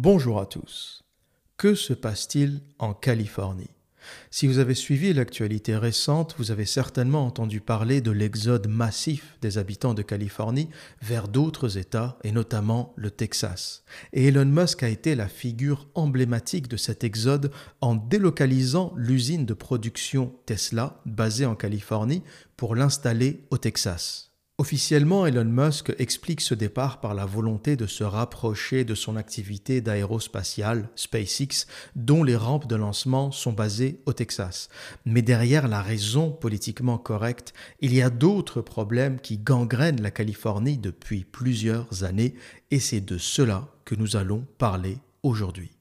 Bonjour à tous. Que se passe-t-il en Californie? Si vous avez suivi l'actualité récente, vous avez certainement entendu parler de l'exode massif des habitants de Californie vers d'autres États, et notamment le Texas. Et Elon Musk a été la figure emblématique de cet exode en délocalisant l'usine de production Tesla, basée en Californie, pour l'installer au Texas. Officiellement, Elon Musk explique ce départ par la volonté de se rapprocher de son activité d'aérospatiale, SpaceX, dont les rampes de lancement sont basées au Texas. Mais derrière la raison politiquement correcte, il y a d'autres problèmes qui gangrènent la Californie depuis plusieurs années, et c'est de cela que nous allons parler aujourd'hui.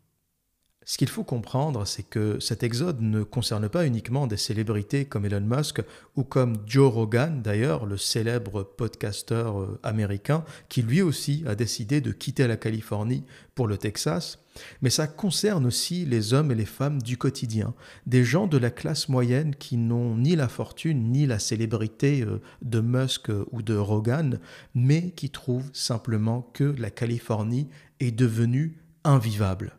Ce qu'il faut comprendre, c'est que cet exode ne concerne pas uniquement des célébrités comme Elon Musk ou comme Joe Rogan, d'ailleurs, le célèbre podcasteur euh, américain, qui lui aussi a décidé de quitter la Californie pour le Texas, mais ça concerne aussi les hommes et les femmes du quotidien, des gens de la classe moyenne qui n'ont ni la fortune ni la célébrité euh, de Musk ou de Rogan, mais qui trouvent simplement que la Californie est devenue invivable.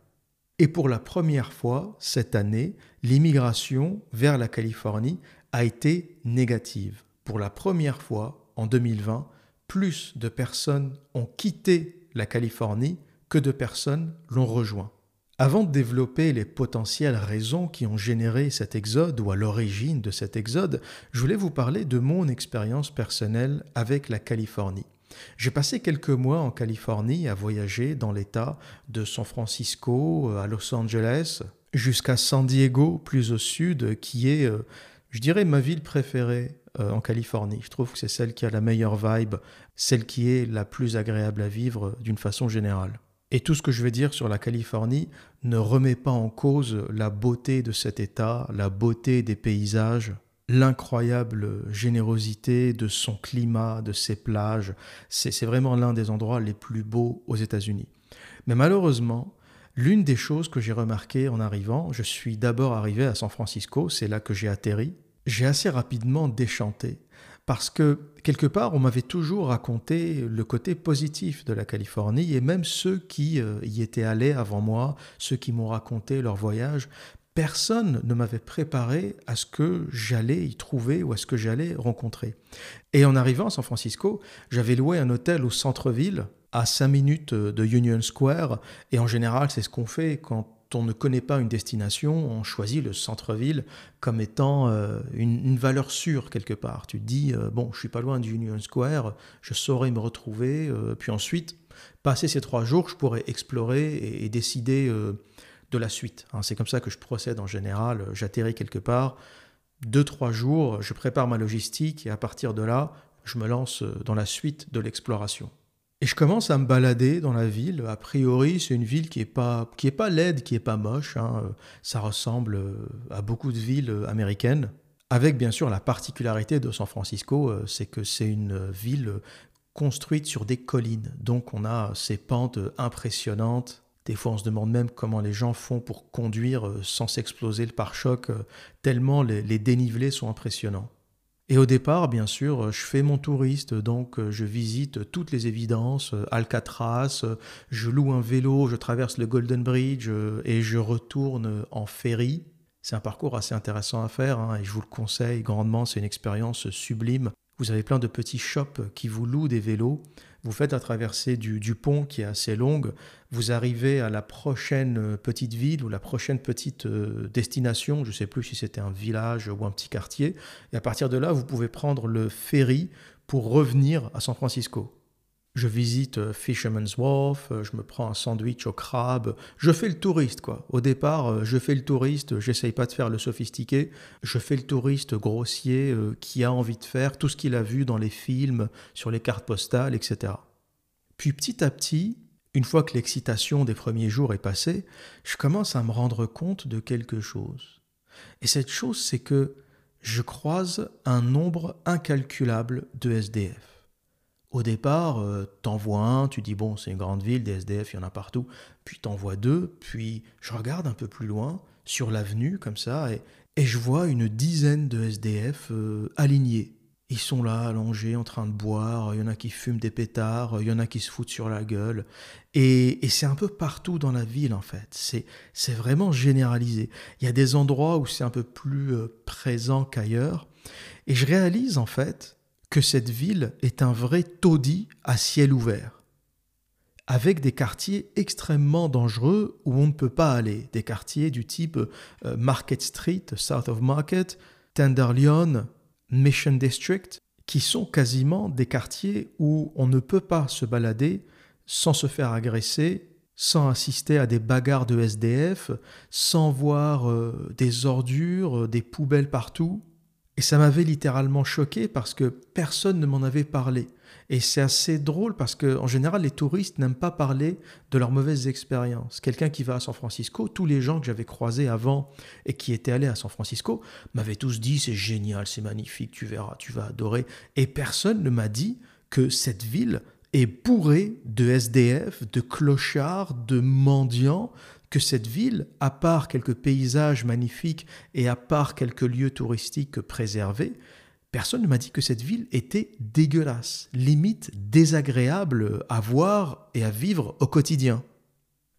Et pour la première fois cette année, l'immigration vers la Californie a été négative. Pour la première fois en 2020, plus de personnes ont quitté la Californie que de personnes l'ont rejoint. Avant de développer les potentielles raisons qui ont généré cet exode ou à l'origine de cet exode, je voulais vous parler de mon expérience personnelle avec la Californie. J'ai passé quelques mois en Californie à voyager dans l'État de San Francisco à Los Angeles jusqu'à San Diego plus au sud qui est, euh, je dirais, ma ville préférée euh, en Californie. Je trouve que c'est celle qui a la meilleure vibe, celle qui est la plus agréable à vivre d'une façon générale. Et tout ce que je vais dire sur la Californie ne remet pas en cause la beauté de cet État, la beauté des paysages, l'incroyable générosité de son climat, de ses plages. C'est vraiment l'un des endroits les plus beaux aux États-Unis. Mais malheureusement, l'une des choses que j'ai remarqué en arrivant, je suis d'abord arrivé à San Francisco, c'est là que j'ai atterri, j'ai assez rapidement déchanté. Parce que quelque part, on m'avait toujours raconté le côté positif de la Californie, et même ceux qui euh, y étaient allés avant moi, ceux qui m'ont raconté leur voyage, personne ne m'avait préparé à ce que j'allais y trouver ou à ce que j'allais rencontrer. Et en arrivant à San Francisco, j'avais loué un hôtel au centre-ville, à 5 minutes de Union Square, et en général, c'est ce qu'on fait quand on ne connaît pas une destination, on choisit le centre-ville comme étant euh, une, valeur sûre quelque part. Tu te dis, euh, bon, je suis pas loin du Union Square, je saurais me retrouver, euh, puis ensuite, passer ces trois jours, je pourrais explorer et décider de la suite. Hein. C'est comme ça que je procède en général. J'atterris quelque part, deux, trois jours, je prépare ma logistique et à partir de là, je me lance dans la suite de l'exploration. Et je commence à me balader dans la ville. A priori, c'est une ville qui n'est pas, pas laide, qui n'est pas moche. Hein. Ça ressemble à beaucoup de villes américaines. Avec bien sûr la particularité de San Francisco, euh, c'est que c'est une ville construite sur des collines. Donc on a ces pentes impressionnantes des fois, on se demande même comment les gens font pour conduire euh, sans s'exploser le pare-choc, euh, tellement les, dénivelés sont impressionnants. Et au départ, bien sûr, euh, je fais mon touriste, donc je visite toutes les évidences, Alcatraz, je loue un vélo, je traverse le Golden Bridge et je retourne en ferry. C'est un parcours assez intéressant à faire hein, et je vous le conseille grandement, c'est une expérience sublime. Vous avez plein de petits shops qui vous louent des vélos. Vous faites la traversée du, pont qui est assez longue. Vous arrivez à la prochaine euh, petite ville ou la prochaine petite euh, destination. Je ne sais plus si c'était un village ou un petit quartier. Et à partir de là, vous pouvez prendre le ferry pour revenir à San Francisco. Je visite euh, Fisherman's Wharf, euh, je me prends un sandwich au crabe, je fais le touriste quoi. Au départ, euh, je fais le touriste, j'essaye pas de faire le sophistiqué, je fais le touriste grossier qui a envie de faire tout ce qu'il a vu dans les films, sur les cartes postales, etc. Puis petit à petit, une fois que l'excitation des premiers jours est passée, je commence à me rendre compte de quelque chose. Et cette chose, c'est que je croise un nombre incalculable de SDF. Au départ, euh, t'en vois un, tu dis bon, c'est une grande ville, des SDF, il y en a partout. Puis t'en vois deux, puis je regarde un peu plus loin, sur l'avenue, comme ça, et, je vois une dizaine de SDF euh, alignés. Ils sont là, allongés, en train de boire. Il y en a qui fument des pétards. Il y en a qui se foutent sur la gueule. Et, c'est un peu partout dans la ville, en fait. C'est vraiment généralisé. Il y a des endroits où c'est un peu plus euh, présent qu'ailleurs. Et je réalise, en fait, que cette ville est un vrai taudis à ciel ouvert. Avec des quartiers extrêmement dangereux où on ne peut pas aller. Des quartiers du type euh, Market Street, South of Market, Tenderloin, Mission District, qui sont quasiment des quartiers où on ne peut pas se balader sans se faire agresser, sans assister à des bagarres de SDF, sans voir euh, des ordures, euh, des poubelles partout. Et ça m'avait littéralement choqué parce que personne ne m'en avait parlé. Et c'est assez drôle parce que en général, les touristes n'aiment pas parler de leurs mauvaises expériences. Quelqu'un qui va à San Francisco, tous les gens que j'avais croisés avant et qui étaient allés à San Francisco m'avaient tous dit c'est génial, c'est magnifique, tu verras, tu vas adorer. Et personne ne m'a dit que cette ville est bourrée de SDF, de clochards, de mendiants, que cette ville, à part quelques paysages magnifiques et à part quelques lieux touristiques préservés, Personne ne m'a dit que cette ville était dégueulasse, limite désagréable à voir et à vivre au quotidien.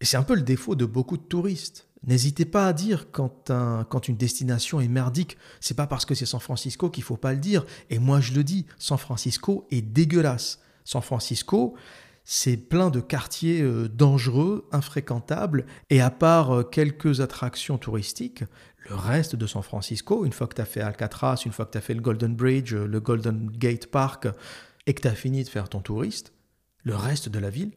Et c'est un peu le défaut de beaucoup de touristes. N'hésitez pas à dire quand, une destination est merdique. C'est pas parce que c'est San Francisco qu'il faut pas le dire. Et moi je le dis, San Francisco est dégueulasse. San Francisco, c'est plein de quartiers euh, dangereux, infréquentables, et à part euh, quelques attractions touristiques, le reste de San Francisco, une fois que tu as fait Alcatraz, une fois que tu as fait le Golden Bridge, le Golden Gate Park, et que tu as fini de faire ton touriste, le reste de la ville,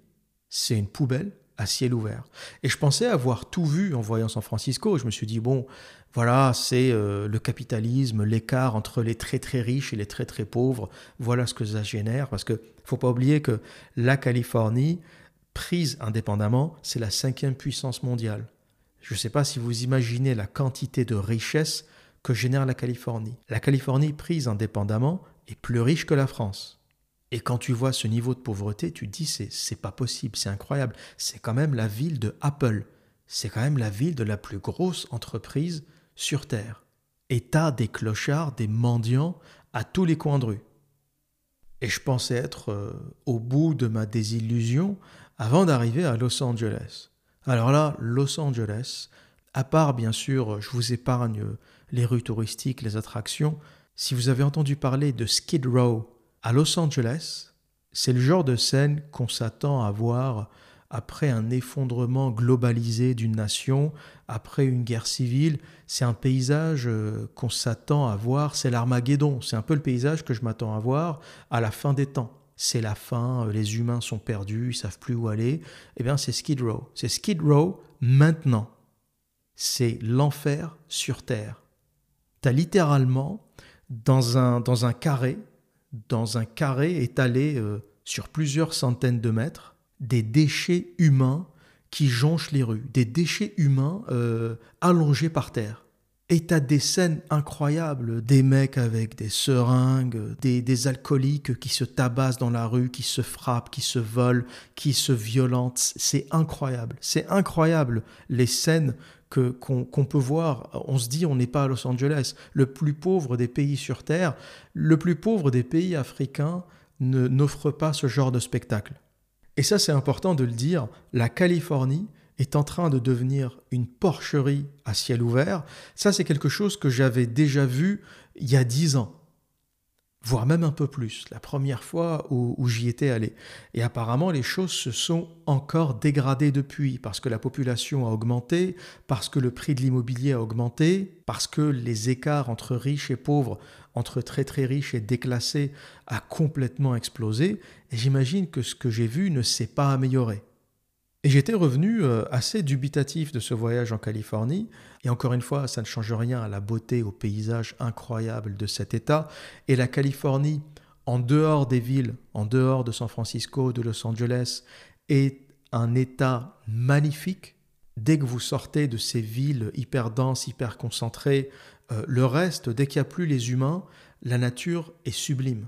c'est une poubelle à ciel ouvert. Et je pensais avoir tout vu en voyant San Francisco. Je me suis dit, bon, voilà, c'est euh, le capitalisme, l'écart entre les très très riches et les très très pauvres. Voilà ce que ça génère. Parce que faut pas oublier que la Californie, prise indépendamment, c'est la cinquième puissance mondiale. Je ne sais pas si vous imaginez la quantité de richesse que génère la Californie. La Californie, prise indépendamment, est plus riche que la France. Et quand tu vois ce niveau de pauvreté, tu te dis c'est c'est pas possible, c'est incroyable. C'est quand même la ville de Apple. C'est quand même la ville de la plus grosse entreprise sur terre. Et t'as des clochards, des mendiants à tous les coins de rue. Et je pensais être euh, au bout de ma désillusion avant d'arriver à Los Angeles. Alors là, Los Angeles, à part bien sûr, je vous épargne les rues touristiques, les attractions, si vous avez entendu parler de Skid Row à Los Angeles, c'est le genre de scène qu'on s'attend à voir après un effondrement globalisé d'une nation, après une guerre civile. C'est un paysage euh, qu'on s'attend à voir, c'est l'Armageddon. C'est un peu le paysage que je m'attends à voir à la fin des temps c'est la fin, euh, les humains sont perdus, ils savent plus où aller, eh bien c'est Skid Row. C'est Skid Row maintenant. C'est l'enfer sur Terre. Tu as littéralement, dans un, dans un carré, dans un carré étalé euh, sur plusieurs centaines de mètres, des déchets humains qui jonchent les rues, des déchets humains euh, allongés par terre. Et t'as des scènes incroyables, des mecs avec des seringues, des, alcooliques qui se tabassent dans la rue, qui se frappent, qui se volent, qui se violentent. C'est incroyable. C'est incroyable les scènes que qu'on peut voir. On se dit on n'est pas à Los Angeles, le plus pauvre des pays sur Terre, le plus pauvre des pays africains n'offre pas ce genre de spectacle. Et ça c'est important de le dire, la Californie est en train de devenir une porcherie à ciel ouvert, ça c'est quelque chose que j'avais déjà vu il y a dix ans, voire même un peu plus, la première fois où, j'y étais allé. Et apparemment les choses se sont encore dégradées depuis, parce que la population a augmenté, parce que le prix de l'immobilier a augmenté, parce que les écarts entre riches et pauvres, entre très très riches et déclassés, a complètement explosé, et j'imagine que ce que j'ai vu ne s'est pas amélioré. Et j'étais revenu euh, assez dubitatif de ce voyage en Californie. Et encore une fois, ça ne change rien à la beauté, au paysage incroyable de cet État. Et la Californie, en dehors des villes, en dehors de San Francisco, de Los Angeles, est un État magnifique. Dès que vous sortez de ces villes hyper denses, hyper concentrées, euh, le reste, dès qu'il n'y a plus les humains, la nature est sublime.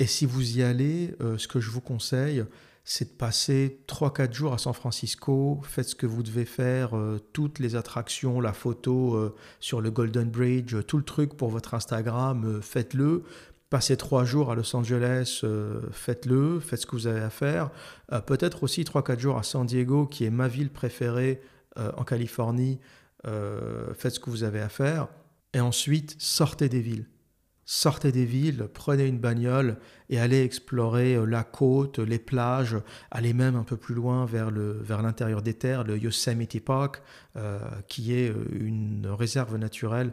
Et si vous y allez, euh, ce que je vous conseille, c'est de passer 3-4 jours à San Francisco, faites ce que vous devez faire, euh, toutes les attractions, la photo euh, sur le Golden Bridge, tout le truc pour votre Instagram, faites-le. Passez trois jours à Los Angeles, faites-le, faites ce que vous avez à faire. Peut-être aussi trois, quatre jours à San Diego, qui est ma ville préférée en Californie. faites ce que vous avez à faire. Et ensuite, sortez des villes. Sortez des villes, prenez une bagnole et allez explorer la côte, les plages, allez même un peu plus loin vers, vers l'intérieur des terres, le Yosemite Park, qui est une réserve naturelle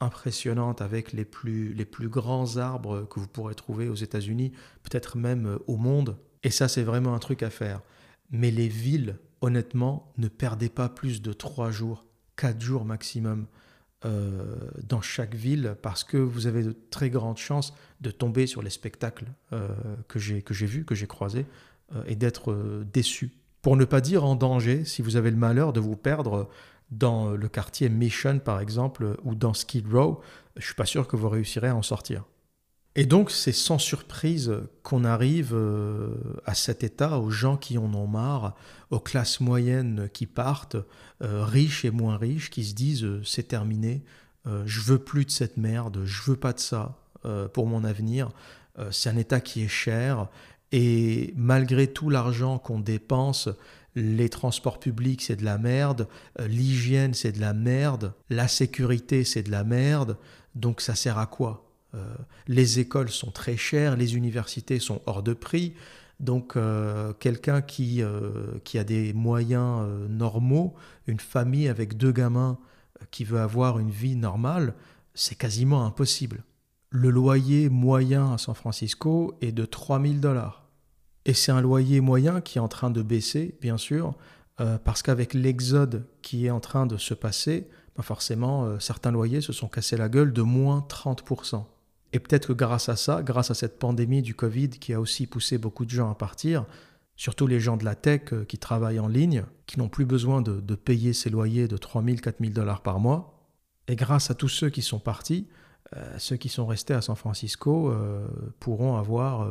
impressionnante avec les plus, les plus grands arbres que vous pourrez trouver aux États-Unis, peut-être même euh, au monde. Et ça, c'est vraiment un truc à faire. Mais les villes, honnêtement, ne perdez pas plus de trois jours, quatre jours maximum euh, dans chaque ville parce que vous avez de très grandes chances de tomber sur les spectacles euh, que j'ai vus, que j'ai croisés et d'être déçu. Pour ne pas dire en danger si vous avez le malheur de vous perdre dans le quartier Mission, par exemple, ou dans Skid Row, je suis pas sûr que vous réussirez à en sortir. Et donc, c'est sans surprise qu'on arrive euh, à cet état, aux gens qui en ont marre, aux classes moyennes qui partent, euh, riches et moins riches, qui se disent euh, c'est terminé, je veux plus de cette merde, je veux pas de ça pour mon avenir. c'est un état qui est cher et malgré tout l'argent qu'on dépense, les transports publics c'est de la merde, l'hygiène c'est de la merde, la sécurité c'est de la merde, donc ça sert à quoi? Les écoles sont très chères, les universités sont hors de prix, donc euh, quelqu'un qui, qui a des moyens normaux, une famille avec deux gamins qui veut avoir une vie normale, c'est quasiment impossible. Le loyer moyen à San Francisco est de 3000 dollars. Et c'est un loyer moyen qui est en train de baisser, bien sûr, euh, parce qu'avec l'exode qui est en train de se passer, bah forcément, euh, certains loyers se sont cassés la gueule de moins 30%. Et peut-être que grâce à ça, grâce à cette pandémie du Covid qui a aussi poussé beaucoup de gens à partir, surtout les gens de la tech euh, qui travaillent en ligne, qui n'ont plus besoin de, payer ces loyers de 3000, 4000 dollars par mois, et grâce à tous ceux qui sont partis, euh, ceux qui sont restés à San Francisco euh, pourront avoir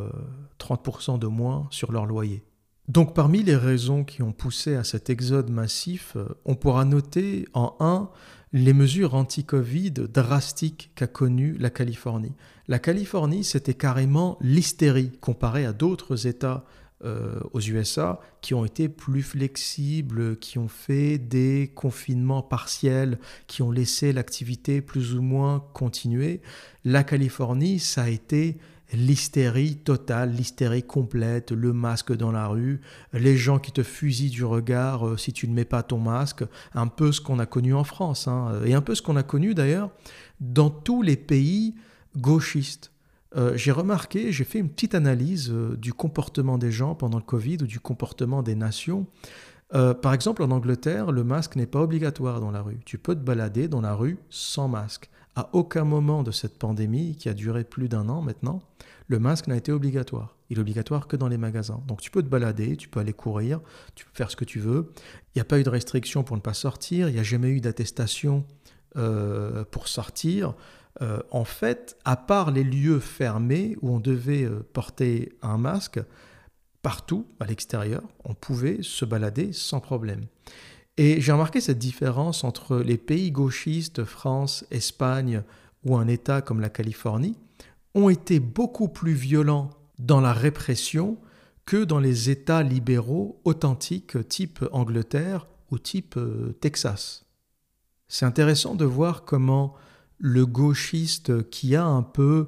30% euh, de moins sur leur loyer. Donc parmi les raisons qui ont poussé à cet exode massif, on pourra noter en un les mesures anti-Covid drastiques qu'a connues la Californie. La Californie, c'était carrément l'hystérie comparée à d'autres États euh, aux USA qui ont été plus flexibles, qui ont fait des confinements partiels, qui ont laissé l'activité plus ou moins continuer. La Californie, ça a été l'hystérie totale, l'hystérie complète, le masque dans la rue, les gens qui te fusillent du regard euh, si tu ne mets pas ton masque, un peu ce qu'on a connu en France, hein, et un peu ce qu'on a connu d'ailleurs dans tous les pays gauchistes. Euh, j'ai remarqué, j'ai fait une petite analyse euh, du comportement des gens pendant le Covid ou du comportement des nations. Euh, par exemple, en Angleterre, le masque n'est pas obligatoire dans la rue. Tu peux te balader dans la rue sans masque. À aucun moment de cette pandémie, qui a duré plus d'un an maintenant, le masque n'a été obligatoire. Il est obligatoire que dans les magasins. Donc tu peux te balader, tu peux aller courir, tu peux faire ce que tu veux. Il n'y a pas eu de restriction pour ne pas sortir, il n'y a jamais eu d'attestation pour sortir. Euh, en fait, à part les lieux fermés où on devait euh, porter un masque, partout à l'extérieur, on pouvait se balader sans problème. Et j'ai remarqué cette différence entre les pays gauchistes, France, Espagne ou un État comme la Californie, ont été beaucoup plus violents dans la répression que dans les États libéraux authentiques type Angleterre ou type euh, Texas. C'est intéressant de voir comment le gauchiste qui a un peu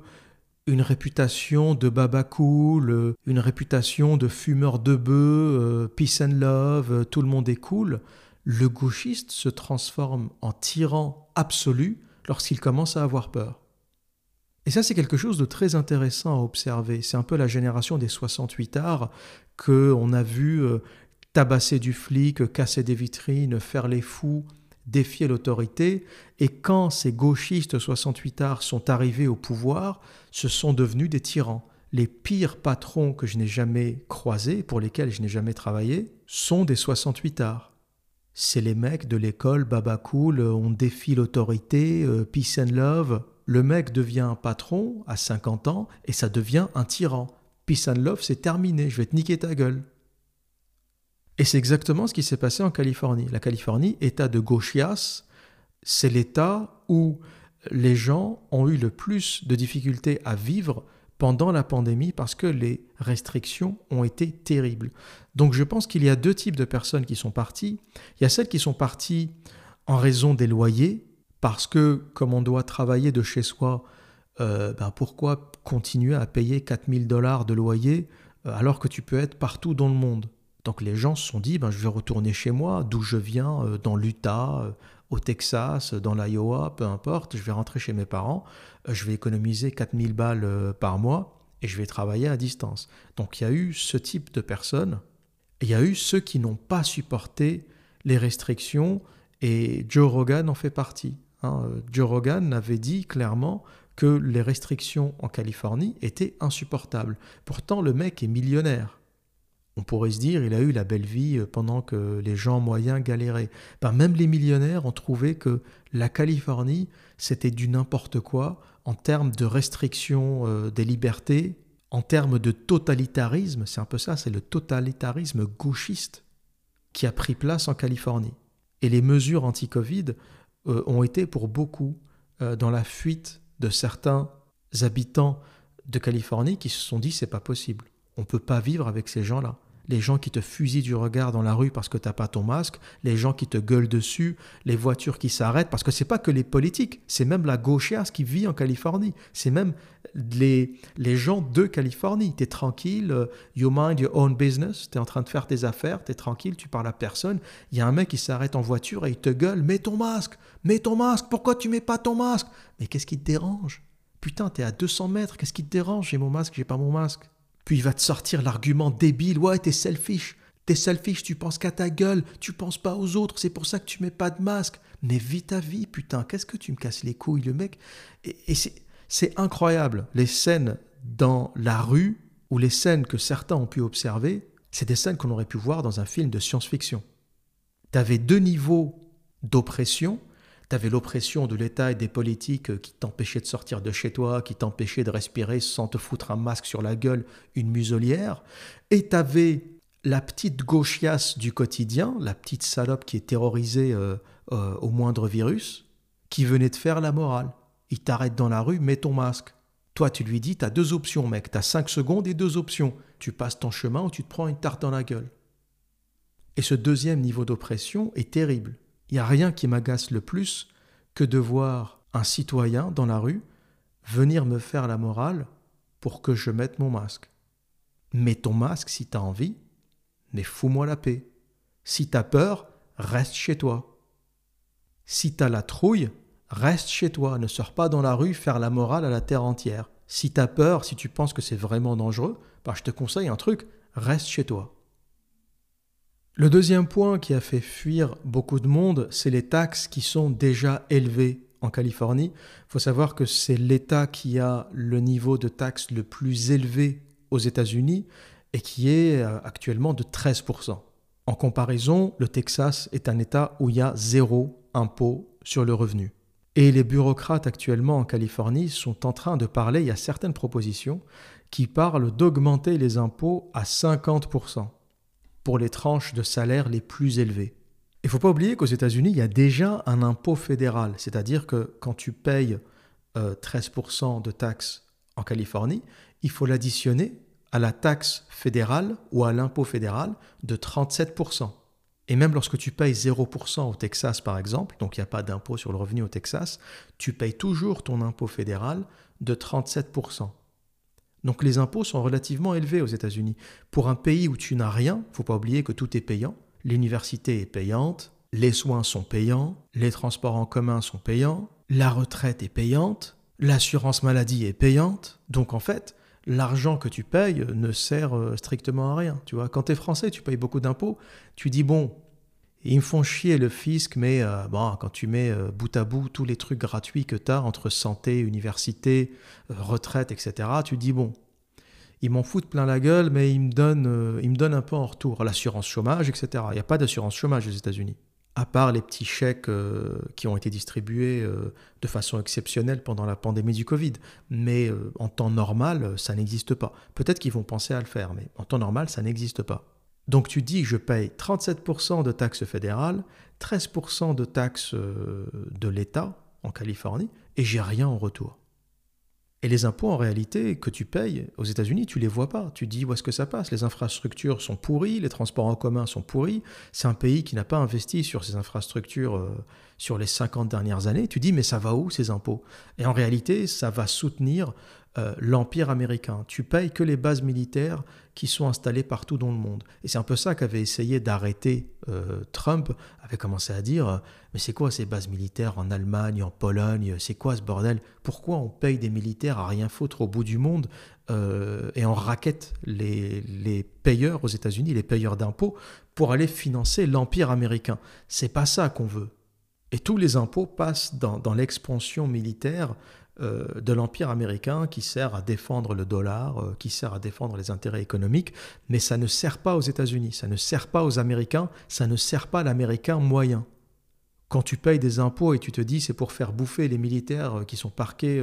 une réputation de baba cool, une réputation de fumeur de bœuf, euh, peace and love, euh, tout le monde est cool, le gauchiste se transforme en tyran absolu lorsqu'il commence à avoir peur. Et ça, c'est quelque chose de très intéressant à observer. C'est un peu la génération des 68 arts qu'on a vu euh, tabasser du flic, casser des vitrines, faire les fous, défier l'autorité, et quand ces gauchistes 68 arts sont arrivés au pouvoir, ce sont devenus des tyrans. Les pires patrons que je n'ai jamais croisés, pour lesquels je n'ai jamais travaillé, sont des 68 arts. C'est les mecs de l'école Baba Cool, on défie l'autorité, euh, peace and love. Le mec devient un patron à 50 ans et ça devient un tyran. Peace and love, c'est terminé, je vais te niquer ta gueule. Et c'est exactement ce qui s'est passé en Californie. La Californie, État de gauchias, c'est l'État où les gens ont eu le plus de difficultés à vivre pendant la pandémie parce que les restrictions ont été terribles. Donc je pense qu'il y a deux types de personnes qui sont parties. Il y a celles qui sont parties en raison des loyers, parce que comme on doit travailler de chez soi, euh, ben pourquoi continuer à payer 4000 dollars de loyer euh, alors que tu peux être partout dans le monde? Donc les gens se sont dit, ben, je vais retourner chez moi, d'où je viens, euh, dans l'Utah, au Texas, dans l'Iowa, peu importe, je vais rentrer chez mes parents, je vais économiser 4000 balles par mois et je vais travailler à distance. Donc il y a eu ce type de personnes, il y a eu ceux qui n'ont pas supporté les restrictions et Joe Rogan en fait partie. Hein. Joe Rogan avait dit clairement que les restrictions en Californie étaient insupportables. Pourtant, le mec est millionnaire. On pourrait se dire, il a eu la belle vie euh, pendant que les gens moyens galéraient. Ben, même les millionnaires ont trouvé que la Californie, c'était du n'importe quoi en termes de restrictions euh, des libertés, en termes de totalitarisme. C'est un peu ça, c'est le totalitarisme gauchiste qui a pris place en Californie. Et les mesures anti-Covid euh, ont été pour beaucoup dans la fuite de certains habitants de Californie qui se sont dit c'est pas possible. On peut pas vivre avec ces gens-là les gens qui te fusillent du regard dans la rue parce que tu n'as pas ton masque, les gens qui te gueulent dessus, les voitures qui s'arrêtent, parce que c'est pas que les politiques, c'est même la gauchiasse qui vit en Californie, c'est même les, les gens de Californie. Tu es tranquille, euh, you mind your own business, tu es en train de faire tes affaires, tu es tranquille, tu parles à personne. Il y a un mec qui s'arrête en voiture et il te gueule, mets ton masque, mets ton masque, pourquoi tu mets pas ton masque? Mais qu'est-ce qui te dérange? Putain, tu es à 200 mètres, qu'est-ce qui te dérange? J'ai mon masque, j'ai pas mon masque. Puis il va te sortir l'argument débile, ouais, t'es selfish, t'es selfish, tu penses qu'à ta gueule, tu penses pas aux autres, c'est pour ça que tu mets pas de masque. Mais vis ta vie, putain, qu'est-ce que tu me casses les couilles, le mec? Et, c'est incroyable, les scènes dans la rue, ou les scènes que certains ont pu observer, c'est des scènes qu'on aurait pu voir dans un film de science-fiction. T'avais deux niveaux d'oppression, tu avais l'oppression de l'État et des politiques qui t'empêchaient de sortir de chez toi, qui t'empêchaient de respirer sans te foutre un masque sur la gueule, une muselière. Et tu avais la petite gauchiasse du quotidien, la petite salope qui est terrorisée euh, euh, au moindre virus, qui venait de faire la morale. Il t'arrête dans la rue, mets ton masque. Toi, tu lui dis, tu as deux options, mec. Tu as cinq secondes et deux options. Tu passes ton chemin ou tu te prends une tarte dans la gueule. Et ce deuxième niveau d'oppression est terrible. Il n'y a rien qui m'agace le plus que de voir un citoyen dans la rue venir me faire la morale pour que je mette mon masque. Mets ton masque si t'as envie, mais fous-moi la paix. Si t'as peur, reste chez toi. Si t'as la trouille, reste chez toi, ne sors pas dans la rue faire la morale à la terre entière. Si t'as peur, si tu penses que c'est vraiment dangereux, bah je te conseille un truc, reste chez toi. Le deuxième point qui a fait fuir beaucoup de monde, c'est les taxes qui sont déjà élevées en Californie. Il faut savoir que c'est l'État qui a le niveau de taxes le plus élevé aux États-Unis et qui est euh, actuellement de 13%. En comparaison, le Texas est un État où il y a zéro impôt sur le revenu. Et les bureaucrates actuellement en Californie sont en train de parler, il y a certaines propositions qui parlent d'augmenter les impôts à 50% pour les tranches de salaire les plus élevées. Il ne faut pas oublier qu'aux États-Unis, il y a déjà un impôt fédéral, c'est-à-dire que quand tu payes 13% euh, de taxes en Californie, il faut l'additionner à la taxe fédérale ou à l'impôt fédéral de 37%. Et même lorsque tu payes 0% au Texas, par exemple, donc il n'y a pas d'impôt sur le revenu au Texas, tu payes toujours ton impôt fédéral de 37%. Donc les impôts sont relativement élevés aux États-Unis. Pour un pays où tu n'as rien, faut pas oublier que tout est payant. L'université est payante, les soins sont payants, les transports en commun sont payants, la retraite est payante, l'assurance maladie est payante. Donc en fait, l'argent que tu payes ne sert euh, strictement à rien. Tu vois, quand tu es français, tu payes beaucoup d'impôts, tu dis bon, ils me font chier le fisc, mais euh, bon, quand tu mets euh, bout à bout tous les trucs gratuits que tu as entre santé, université, euh, retraite, etc., tu dis bon, ils m'en foutent plein la gueule, mais ils me donnent, ils me donnent un peu en retour l'assurance chômage, etc. Il n'y a pas d'assurance chômage aux États-Unis, à part les petits chèques qui ont été distribués de façon exceptionnelle pendant la pandémie du Covid. Mais en temps normal, ça n'existe pas. Peut-être qu'ils vont penser à le faire, mais en temps normal, ça n'existe pas. Donc tu dis je paye 37% de taxes fédérales, 13% de taxes euh, de l'État en Californie, et j'ai rien en retour. Et les impôts, en réalité, que tu payes aux États-Unis, tu les vois pas. Tu dis où est-ce que ça passe? Les infrastructures sont pourries, les transports en commun sont pourris. C'est un pays qui n'a pas investi sur ces infrastructures euh, sur les 50 dernières années. Tu dis, mais ça va où ces impôts? Et en réalité, ça va soutenir euh, l'Empire américain. Tu payes que les bases militaires qui sont installées partout dans le monde. Et c'est un peu ça qu'avait essayé d'arrêter euh, Trump, avait commencé à dire, euh, mais c'est quoi ces bases militaires en Allemagne, en Pologne, c'est quoi ce bordel? Pourquoi on paye des militaires à rien foutre au bout du monde et on raquette les, les payeurs aux États-Unis, les payeurs d'impôts, pour aller financer l'Empire américain? C'est pas ça qu'on veut. Et tous les impôts passent dans, dans l'expansion militaire euh, de l'Empire américain qui sert à défendre le dollar, euh, qui sert à défendre les intérêts économiques, mais ça ne sert pas aux États-Unis, ça ne sert pas aux Américains, ça ne sert pas l'Américain moyen. Quand tu payes des impôts et tu te dis c'est pour faire bouffer les militaires euh, qui sont parqués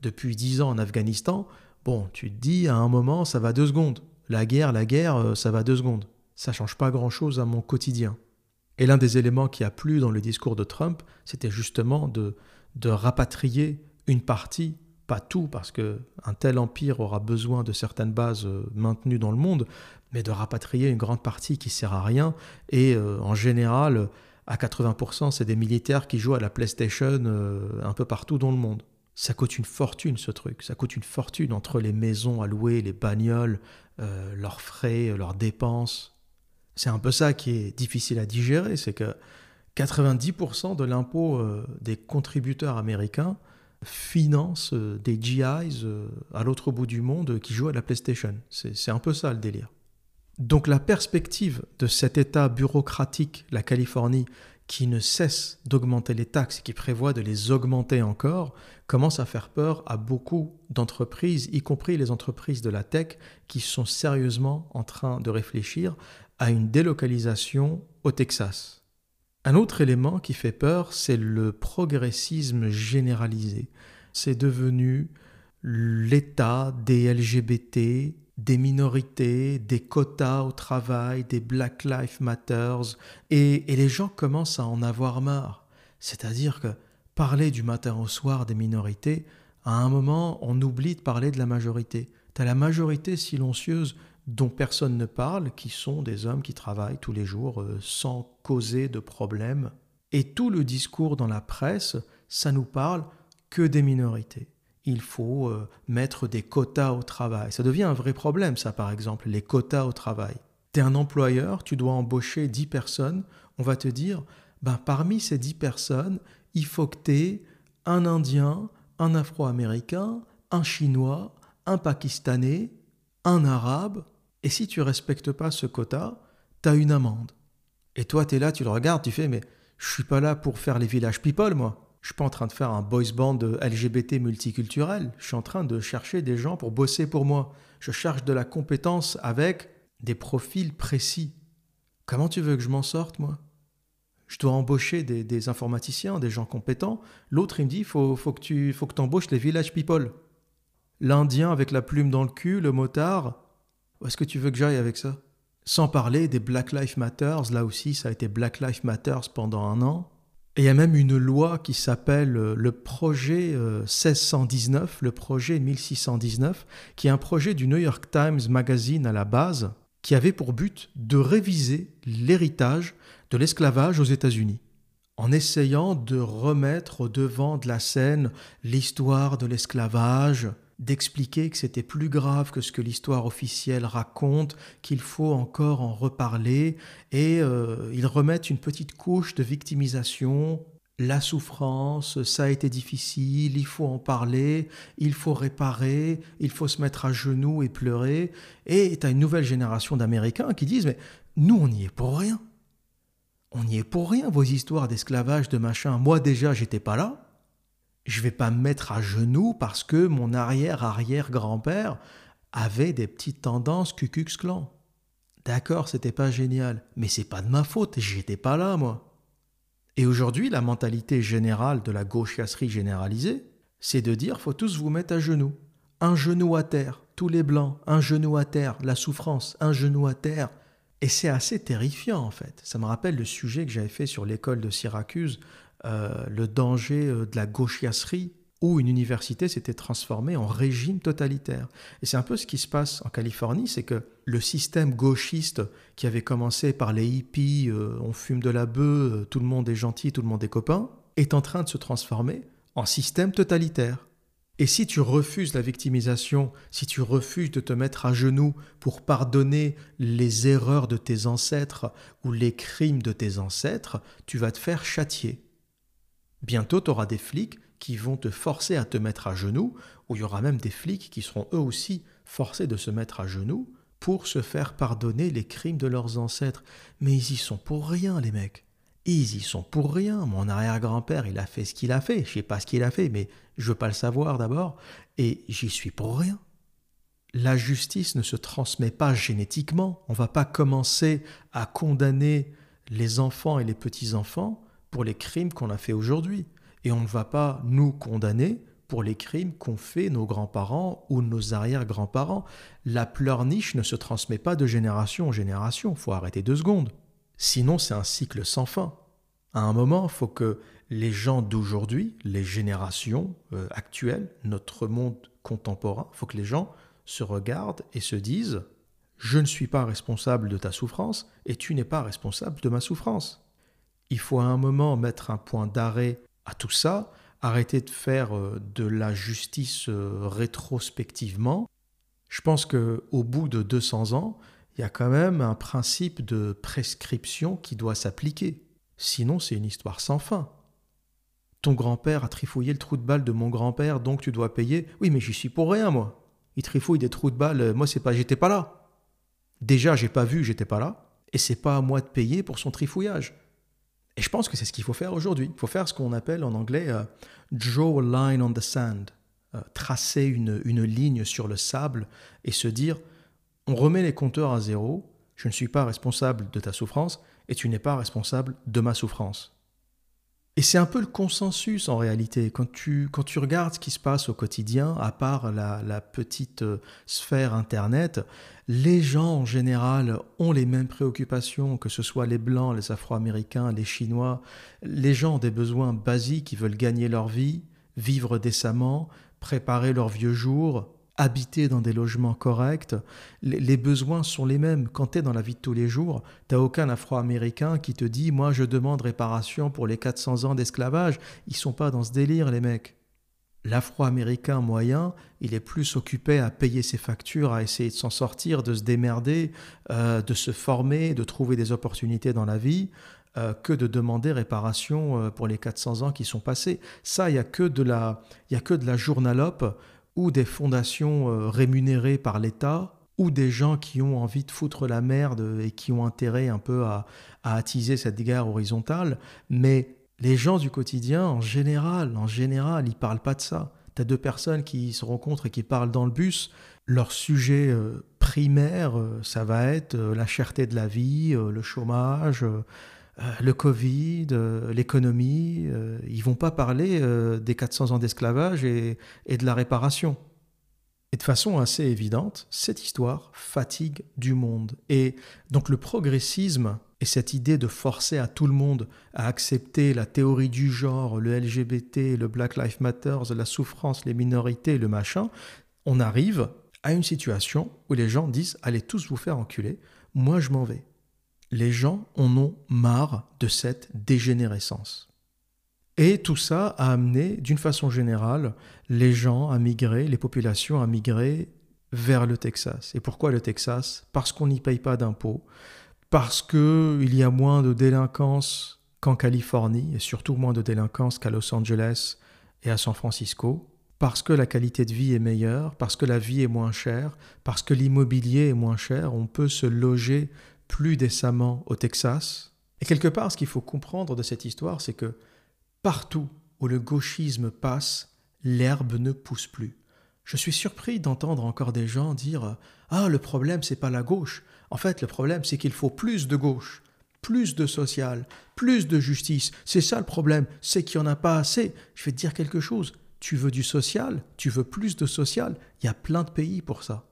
depuis dix ans en Afghanistan, bon, tu te dis à un moment ça va deux secondes. La guerre, la guerre, ça va deux secondes. Ça change pas grand-chose à mon quotidien. Et l'un des éléments qui a plu dans le discours de Trump, c'était justement de, de rapatrier une partie, pas tout, parce que un tel empire aura besoin de certaines bases euh, maintenues dans le monde, mais de rapatrier une grande partie qui sert à rien. Et euh, en général, à 80%, c'est des militaires qui jouent à la PlayStation euh, un peu partout dans le monde. Ça coûte une fortune ce truc, ça coûte une fortune entre les maisons à louer, les bagnoles, leurs frais, leurs dépenses. C'est un peu ça qui est difficile à digérer, c'est que 90% de l'impôt des contributeurs américains finance euh, des GIs euh, à l'autre bout du monde qui jouent à la PlayStation. C'est un peu ça le délire. Donc la perspective de cet État bureaucratique, la Californie, qui ne cesse d'augmenter les taxes et qui prévoit de les augmenter encore, commence à faire peur à beaucoup d'entreprises, y compris les entreprises de la tech, qui sont sérieusement en train de réfléchir à une délocalisation au Texas. Un autre élément qui fait peur, c'est le progressisme généralisé. C'est devenu l'état des LGBT, des minorités, des quotas au travail, des Black Lives Matters, et, les gens commencent à en avoir marre. C'est-à-dire que parler du matin au soir des minorités, à un moment, on oublie de parler de la majorité. Tu as la majorité silencieuse dont personne ne parle, qui sont des hommes qui travaillent tous les jours euh, sans causer de problème. Et tout le discours dans la presse, ça nous parle que des minorités. Il faut euh, mettre des quotas au travail. Ça devient un vrai problème, ça, par exemple, les quotas au travail. Tu es un employeur, tu dois embaucher 10 personnes, on va te dire, ben, parmi ces 10 personnes, il faut que tu aies un Indien, un Afro-Américain, un Chinois, un Pakistanais, un Arabe, et si tu respectes pas ce quota, tu as une amende. Et toi, tu là, tu le regardes, tu fais, mais je suis pas là pour faire les villages people, moi. Je suis pas en train de faire un boys band LGBT multiculturel. Je suis en train de chercher des gens pour bosser pour moi. Je cherche de la compétence avec des profils précis. Comment tu veux que je m'en sorte, moi? Je dois embaucher des, informaticiens, des gens compétents. L'autre, il me dit, faut, faut que tu faut que embauches les village people. L'Indien avec la plume dans le cul, le motard, où est-ce que tu veux que j'aille avec ça? Sans parler des Black Lives Matters, là aussi ça a été Black Lives Matters pendant un an. Et il y a même une loi qui s'appelle euh, le projet 1619, euh, le projet 1619, qui est un projet du New York Times Magazine à la base, qui avait pour but de réviser l'héritage de l'esclavage aux États-Unis, en essayant de remettre au devant de la scène l'histoire de l'esclavage, d'expliquer que c'était plus grave que ce que l'histoire officielle raconte, qu'il faut encore en reparler, et euh, ils remettent une petite couche de victimisation. La souffrance, ça a été difficile, il faut en parler, il faut réparer, il faut se mettre à genoux et pleurer. Et tu as une nouvelle génération d'Américains qui disent, mais nous, on n'y est pour rien. On n'y est pour rien, vos histoires d'esclavage, de machin. Moi déjà, j'étais pas là je vais pas me mettre à genoux parce que mon arrière-arrière-grand-père avait des petites tendances Cucux clan. D'accord, c'était pas génial, mais c'est pas de ma faute, j'étais pas là moi. Et aujourd'hui, la mentalité générale de la gauchiasserie généralisée, c'est de dire faut tous vous mettre à genoux. Un genou à terre, tous les blancs, un genou à terre, la souffrance, un genou à terre. Et c'est assez terrifiant en fait. Ça me rappelle le sujet que j'avais fait sur l'école de Syracuse euh, le danger euh, de la gauchiasserie, où une université s'était transformée en régime totalitaire. Et c'est un peu ce qui se passe en Californie, c'est que le système gauchiste qui avait commencé par les hippies, euh, on fume de la bœuf, tout le monde est gentil, tout le monde est copain, est en train de se transformer en système totalitaire. Et si tu refuses la victimisation, si tu refuses de te mettre à genoux pour pardonner les erreurs de tes ancêtres ou les crimes de tes ancêtres, tu vas te faire châtier. Bientôt, tu auras des flics qui vont te forcer à te mettre à genoux, ou il y aura même des flics qui seront eux aussi forcés de se mettre à genoux pour se faire pardonner les crimes de leurs ancêtres. Mais ils y sont pour rien, les mecs. Ils y sont pour rien. Mon arrière-grand-père, il a fait ce qu'il a fait. Je sais pas ce qu'il a fait, mais je veux pas le savoir d'abord. Et j'y suis pour rien. La justice ne se transmet pas génétiquement. On va pas commencer à condamner les enfants et les petits-enfants pour les crimes qu'on a fait aujourd'hui. Et on ne va pas nous condamner pour les crimes qu'ont fait nos grands-parents ou nos arrière-grands-parents. La pleurniche ne se transmet pas de génération en génération, faut arrêter deux secondes. Sinon, c'est un cycle sans fin. À un moment, il faut que les gens d'aujourd'hui, les générations euh, actuelles, notre monde contemporain, faut que les gens se regardent et se disent Je ne suis pas responsable de ta souffrance et tu n'es pas responsable de ma souffrance. Il faut à un moment mettre un point d'arrêt à tout ça, arrêter de faire euh, de la justice euh, rétrospectivement. Je pense que au bout de 200 ans, il y a quand même un principe de prescription qui doit s'appliquer. Sinon, c'est une histoire sans fin. Ton grand-père a trifouillé le trou de balle de mon grand-père, donc tu dois payer. Oui, mais j'y suis pour rien, moi. Il trifouille des trous de balle, moi c'est pas, j'étais pas là. Déjà, j'ai pas vu, j'étais pas là, et c'est pas à moi de payer pour son trifouillage. Et je pense que c'est ce qu'il faut faire aujourd'hui. Il faut faire ce qu'on appelle en anglais euh, draw a line on the sand, euh, tracer une, une ligne sur le sable et se dire on remet les compteurs à zéro, je ne suis pas responsable de ta souffrance et tu n'es pas responsable de ma souffrance. Et c'est un peu le consensus en réalité. Quand tu, quand tu regardes ce qui se passe au quotidien, à part la, la petite euh, sphère Internet, les gens en général ont les mêmes préoccupations, que ce soit les Blancs, les Afro-Américains, les Chinois. Les gens ont des besoins basiques, ils veulent gagner leur vie, vivre décemment, préparer leurs vieux jours, habiter dans des logements corrects, les, besoins sont les mêmes. Quand tu es dans la vie de tous les jours, tu aucun Afro-Américain qui te dit Moi, je demande réparation pour les 400 ans d'esclavage. Ils sont pas dans ce délire, les mecs. L'Afro-Américain moyen, il est plus occupé à payer ses factures, à essayer de s'en sortir, de se démerder, euh, de se former, de trouver des opportunités dans la vie, euh, que de demander réparation euh, pour les 400 ans qui sont passés. Ça, il n'y a, que de la, a que de la journalope ou des fondations euh, rémunérées par l'État, ou des gens qui ont envie de foutre la merde et qui ont intérêt un peu à, attiser cette guerre horizontale, mais les gens du quotidien, en général, en général, ils parlent pas de ça. Tu as deux personnes qui se rencontrent et qui parlent dans le bus. Leur sujet euh, primaire, euh, ça va être la cherté de la vie, le chômage, le Covid, euh, l'économie, euh, ils vont pas parler des 400 ans d'esclavage et, de la réparation. Et de façon assez évidente, cette histoire fatigue du monde. Et donc le progressisme et cette idée de forcer à tout le monde à accepter la théorie du genre, le LGBT, le Black Lives Matter, la souffrance, les minorités, le machin, on arrive à une situation où les gens disent allez tous vous faire enculer, moi je m'en vais les gens en ont marre de cette dégénérescence. Et tout ça a amené, d'une façon générale, les gens à migrer, les populations à migrer vers le Texas. Et pourquoi le Texas? Parce qu'on n'y paye pas d'impôts, parce qu'il y a moins de délinquance qu'en Californie, et surtout moins de délinquance qu'à Los Angeles et à San Francisco, parce que la qualité de vie est meilleure, parce que la vie est moins chère, parce que l'immobilier est moins cher, on peut se loger plus décemment au Texas. Et quelque part, ce qu'il faut comprendre de cette histoire, c'est que partout où le gauchisme passe, l'herbe ne pousse plus. Je suis surpris d'entendre encore des gens dire Ah, le problème, c'est pas la gauche. En fait, le problème, c'est qu'il faut plus de gauche, plus de social, plus de justice. C'est ça le problème, c'est qu'il n'y en a pas assez. Je vais te dire quelque chose. Tu veux du social, tu veux plus de social, il y a plein de pays pour ça.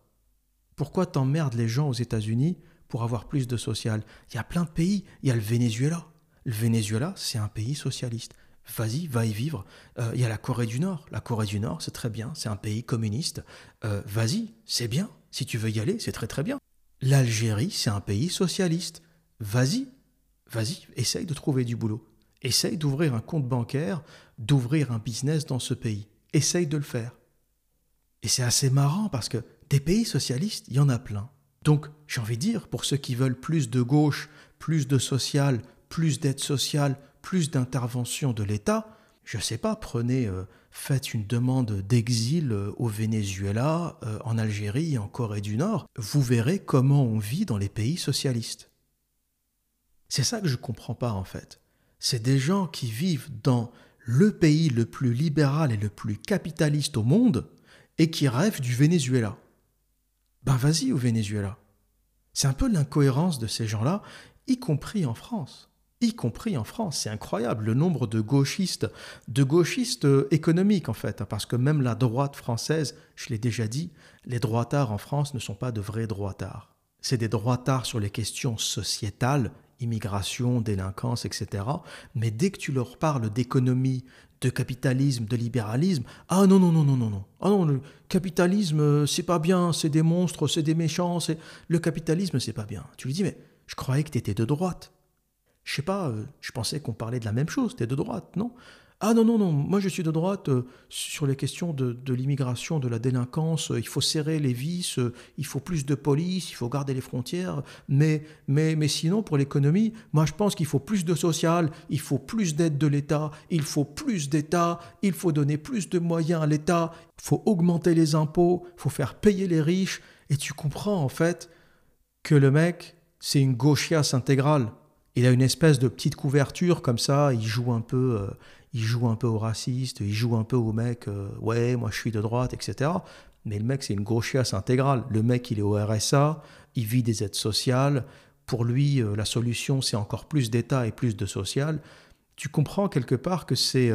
Pourquoi t'emmerdes les gens aux États-Unis pour avoir plus de social. Il y a plein de pays. Il y a le Venezuela. Le Venezuela, c'est un pays socialiste. vas-y, va y vivre. Euh, il y a la Corée du Nord. La Corée du Nord, c'est très bien, c'est un pays communiste. Euh, vas-y, c'est bien. Si tu veux y aller, c'est très très bien. L'Algérie, c'est un pays socialiste. Vas-y, vas-y, essaye de trouver du boulot. Essaye d'ouvrir un compte bancaire, d'ouvrir un business dans ce pays. Essaye de le faire. Et c'est assez marrant parce que des pays socialistes, il y en a plein. Donc, j'ai envie de dire, pour ceux qui veulent plus de gauche, plus de social, plus d'aide sociale, plus d'intervention de l'État, je ne sais pas, prenez, euh, faites une demande d'exil euh, au Venezuela, euh, en Algérie, en Corée du Nord, vous verrez comment on vit dans les pays socialistes. C'est ça que je ne comprends pas en fait. C'est des gens qui vivent dans le pays le plus libéral et le plus capitaliste au monde et qui rêvent du Venezuela. Ben vas-y au Venezuela. C'est un peu l'incohérence de ces gens-là, y compris en France y compris en France. C'est incroyable le nombre de gauchistes, de gauchistes euh, économiques en fait, parce que même la droite française, je l'ai déjà dit, les droitards en France ne sont pas de vrais droitards. C'est des droitards sur les questions sociétales, immigration, délinquance, etc. Mais dès que tu leur parles d'économie, de capitalisme, de libéralisme, ah non, non, non, non, non, non. Ah non, le capitalisme, euh, c'est pas bien, c'est des monstres, c'est des méchants, c'est... le capitalisme, c'est pas bien. Tu lui dis, mais je croyais que tu étais de droite. Je sais pas, euh, je pensais qu'on parlait de la même chose, t'es de droite, non? Ah non, non, non, moi je suis de droite euh, sur les questions de, l'immigration, de la délinquance, euh, il faut serrer les vis, il faut plus de police, il faut garder les frontières, mais, mais, mais sinon pour l'économie, moi je pense qu'il faut plus de social, il faut plus d'aide de l'État, il faut plus d'État, il faut donner plus de moyens à l'État, il faut augmenter les impôts, il faut faire payer les riches, et tu comprends en fait que le mec, c'est une gauchiasse intégrale. Il a une espèce de petite couverture comme ça, il joue un peu, euh, il joue un peu au raciste, il joue un peu au mec, euh, ouais, moi je suis de droite, etc. Mais le mec, c'est une grosse chiasse intégrale. Le mec, il est au RSA, il vit des aides sociales. Pour lui, euh, la solution, c'est encore plus d'État et plus de social. Tu comprends quelque part que c'est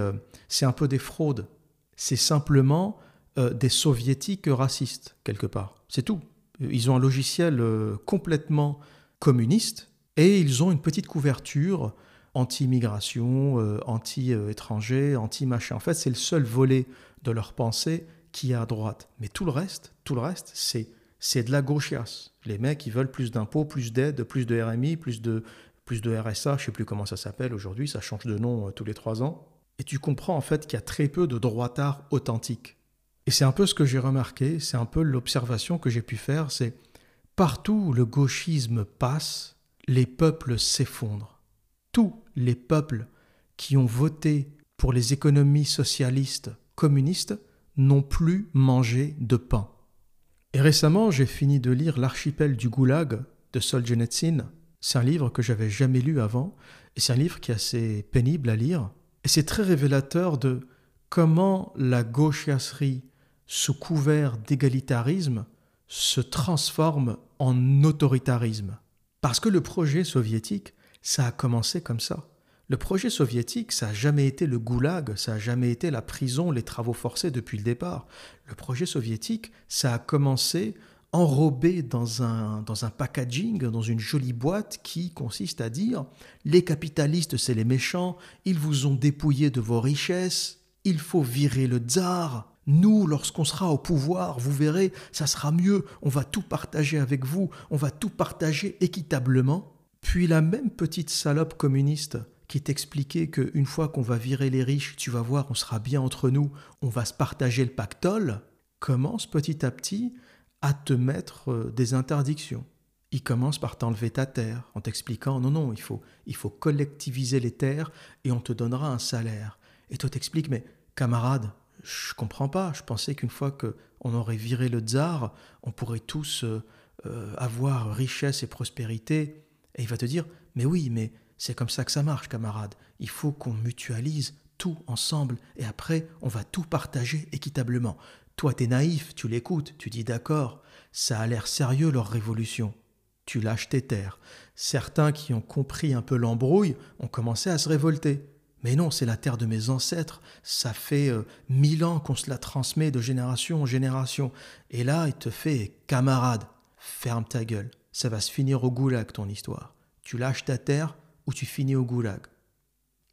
c'est un peu des fraudes. C'est simplement des soviétiques racistes, quelque part. C'est tout. Ils ont un logiciel complètement communiste et ils ont une petite couverture anti-immigration, euh, anti-étranger, anti-machin. En fait, c'est le seul volet de leur pensée qui est à droite. Mais tout le reste, tout le reste, c'est c'est de la gauchiasse. Les mecs, ils veulent plus d'impôts, plus d'aide, plus de RMI, plus de, plus de RSA, je sais plus comment ça s'appelle aujourd'hui, ça change de nom euh, tous les trois ans. Et tu comprends en fait qu'il y a très peu de droitards authentiques. Et c'est un peu ce que j'ai remarqué, c'est un peu l'observation que j'ai pu faire, c'est partout où le gauchisme passe, les peuples s'effondrent. Tous les peuples qui ont voté pour les économies socialistes communistes n'ont plus mangé de pain. Et récemment, j'ai fini de lire L'archipel du Goulag de Solzhenitsyn. C'est un livre que j'avais jamais lu avant, et c'est un livre qui est assez pénible à lire. Et c'est très révélateur de comment la gauchiasserie, sous couvert d'égalitarisme, se transforme en autoritarisme. Parce que le projet soviétique, ça a commencé comme ça. Le projet soviétique, ça n'a jamais été le goulag, ça n'a jamais été la prison, les travaux forcés depuis le départ. Le projet soviétique, ça a commencé enrobé dans un, dans un packaging, dans une jolie boîte qui consiste à dire les capitalistes, c'est les méchants, ils vous ont dépouillé de vos richesses, il faut virer le tsar, nous, lorsqu'on sera au pouvoir, vous verrez, ça sera mieux, on va tout partager avec vous, on va tout partager équitablement. Puis la même petite salope communiste qui t'expliquait qu'une fois qu'on va virer les riches, tu vas voir, on sera bien entre nous, on va se partager le pactole, commence petit à petit à te mettre euh, des interdictions. Il commence par t'enlever ta terre en t'expliquant non, non, il faut, il faut collectiviser les terres et on te donnera un salaire. Et toi t'expliques, mais camarade, je comprends pas. Je pensais qu'une fois qu'on aurait viré le tsar, on pourrait tous euh, euh, avoir richesse et prospérité. Et il va te dire, mais oui, mais c'est comme ça que ça marche, camarade. Il faut qu'on mutualise tout ensemble et après, on va tout partager équitablement. Toi, t'es naïf, tu l'écoutes, tu dis d'accord, ça a l'air sérieux leur révolution. Tu lâches tes terres. Certains qui ont compris un peu l'embrouille ont commencé à se révolter. Mais non, c'est la terre de mes ancêtres. Ça fait euh, mille ans qu'on se la transmet de génération en génération. Et là, il te fait camarade, ferme ta gueule. Ça va se finir au goulag ton histoire. Tu lâches ta terre ou tu finis au goulag.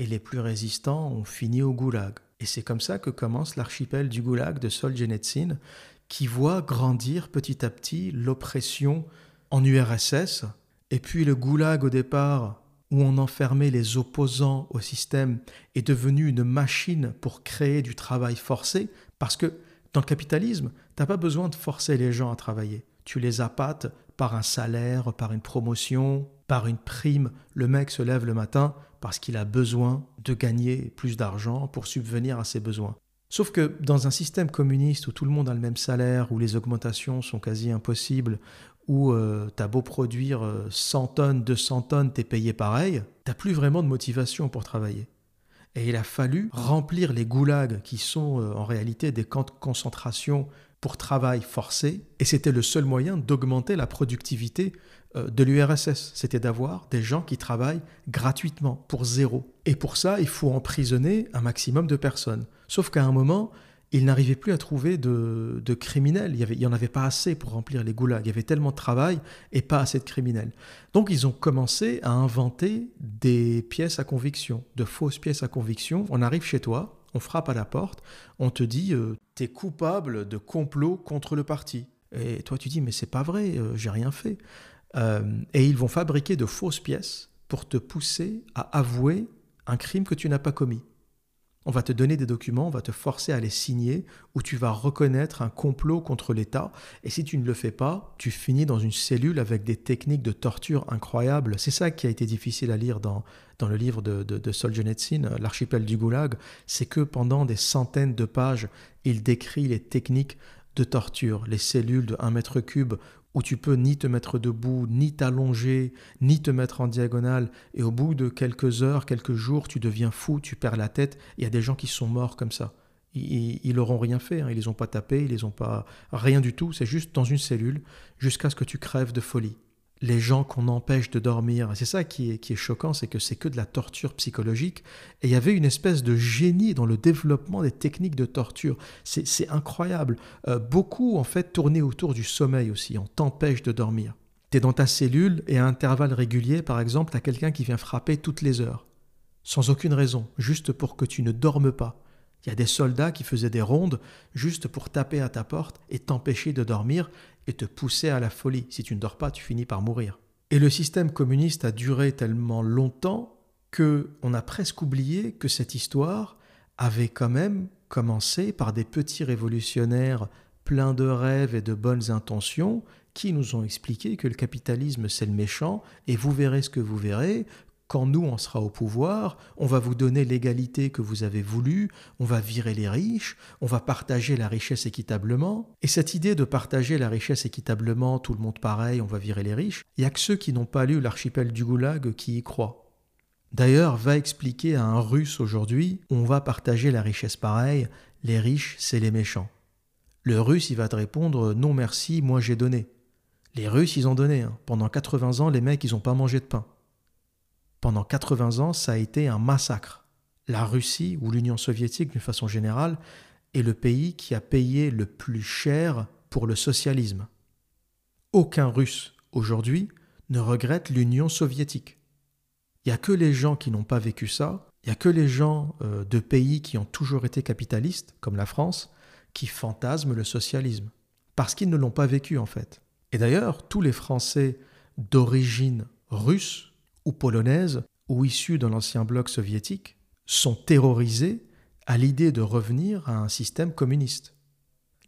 et les plus résistants ont fini au goulag. Et c'est comme ça que commence l'archipel du goulag de Solzhenitsyn, qui voit grandir petit à petit l'oppression en URSS, et puis le goulag au départ, où on enfermait les opposants au système, est devenu une machine pour créer du travail forcé, parce que dans le capitalisme, tu n'as pas besoin de forcer les gens à travailler. Tu les appâtes par un salaire, par une promotion, par une prime. Le mec se lève le matin parce qu'il a besoin de gagner plus d'argent pour subvenir à ses besoins. Sauf que dans un système communiste où tout le monde a le même salaire, où les augmentations sont quasi impossibles, où euh, tu as beau produire 100 euh, tonnes, 200 tonnes, t'es payé pareil, t'as plus vraiment de motivation pour travailler. Et il a fallu remplir les goulags qui sont euh, en réalité des camps de concentration pour travail forcé, et c'était le seul moyen d'augmenter la productivité euh, de l'URSS, c'était d'avoir des gens qui travaillent gratuitement, pour zéro. Et pour ça, il faut emprisonner un maximum de personnes. Sauf qu'à un moment, ils n'arrivaient plus à trouver de, criminels. Il n'y en avait pas assez pour remplir les goulags. Il y avait tellement de travail et pas assez de criminels. Donc ils ont commencé à inventer des pièces à conviction, de fausses pièces à conviction. On arrive chez toi, on frappe à la porte, on te dit euh, coupable de complot contre le parti. Et toi tu dis mais c'est pas vrai, euh, j'ai rien fait. Euh, et ils vont fabriquer de fausses pièces pour te pousser à avouer un crime que tu n'as pas commis. On va te donner des documents, on va te forcer à les signer, où tu vas reconnaître un complot contre l'État. Et si tu ne le fais pas, tu finis dans une cellule avec des techniques de torture incroyables. C'est ça qui a été difficile à lire dans, le livre de, de, de Solzhenitsyn, L'archipel du Goulag. C'est que pendant des centaines de pages, il décrit les techniques de torture, les cellules de 1 mètre cube où tu peux ni te mettre debout, ni t'allonger, ni te mettre en diagonale, et au bout de quelques heures, quelques jours, tu deviens fou, tu perds la tête. Il y a des gens qui sont morts comme ça. Ils n'auront rien fait, hein. ils les ont pas tapés, ils les ont pas rien du tout. C'est juste dans une cellule jusqu'à ce que tu crèves de folie les gens qu'on empêche de dormir. C'est ça qui est, qui est choquant, c'est que c'est que de la torture psychologique. Et il y avait une espèce de génie dans le développement des techniques de torture. C'est incroyable. Euh, beaucoup, en fait, tournaient autour du sommeil aussi. On t'empêche de dormir. Tu es dans ta cellule et à intervalles réguliers, par exemple, tu as quelqu'un qui vient frapper toutes les heures. Sans aucune raison, juste pour que tu ne dormes pas. Il y a des soldats qui faisaient des rondes juste pour taper à ta porte et t'empêcher de dormir et te pousser à la folie. Si tu ne dors pas, tu finis par mourir. Et le système communiste a duré tellement longtemps que on a presque oublié que cette histoire avait quand même commencé par des petits révolutionnaires pleins de rêves et de bonnes intentions qui nous ont expliqué que le capitalisme c'est le méchant et vous verrez ce que vous verrez, quand nous, on sera au pouvoir, on va vous donner l'égalité que vous avez voulu, on va virer les riches, on va partager la richesse équitablement. Et cette idée de partager la richesse équitablement, tout le monde pareil, on va virer les riches, il n'y a que ceux qui n'ont pas lu l'archipel du Goulag qui y croient. D'ailleurs, va expliquer à un russe aujourd'hui, on va partager la richesse pareil, les riches, c'est les méchants. Le russe, il va te répondre, non merci, moi j'ai donné. Les Russes, ils ont donné. Hein. Pendant 80 ans, les mecs, ils n'ont pas mangé de pain. Pendant 80 ans, ça a été un massacre. La Russie, ou l'Union soviétique d'une façon générale, est le pays qui a payé le plus cher pour le socialisme. Aucun Russe, aujourd'hui, ne regrette l'Union soviétique. Il n'y a que les gens qui n'ont pas vécu ça, il n'y a que les gens euh, de pays qui ont toujours été capitalistes, comme la France, qui fantasment le socialisme. Parce qu'ils ne l'ont pas vécu en fait. Et d'ailleurs, tous les Français d'origine russe ou polonaises ou issues de l'ancien bloc soviétique sont terrorisés à l'idée de revenir à un système communiste.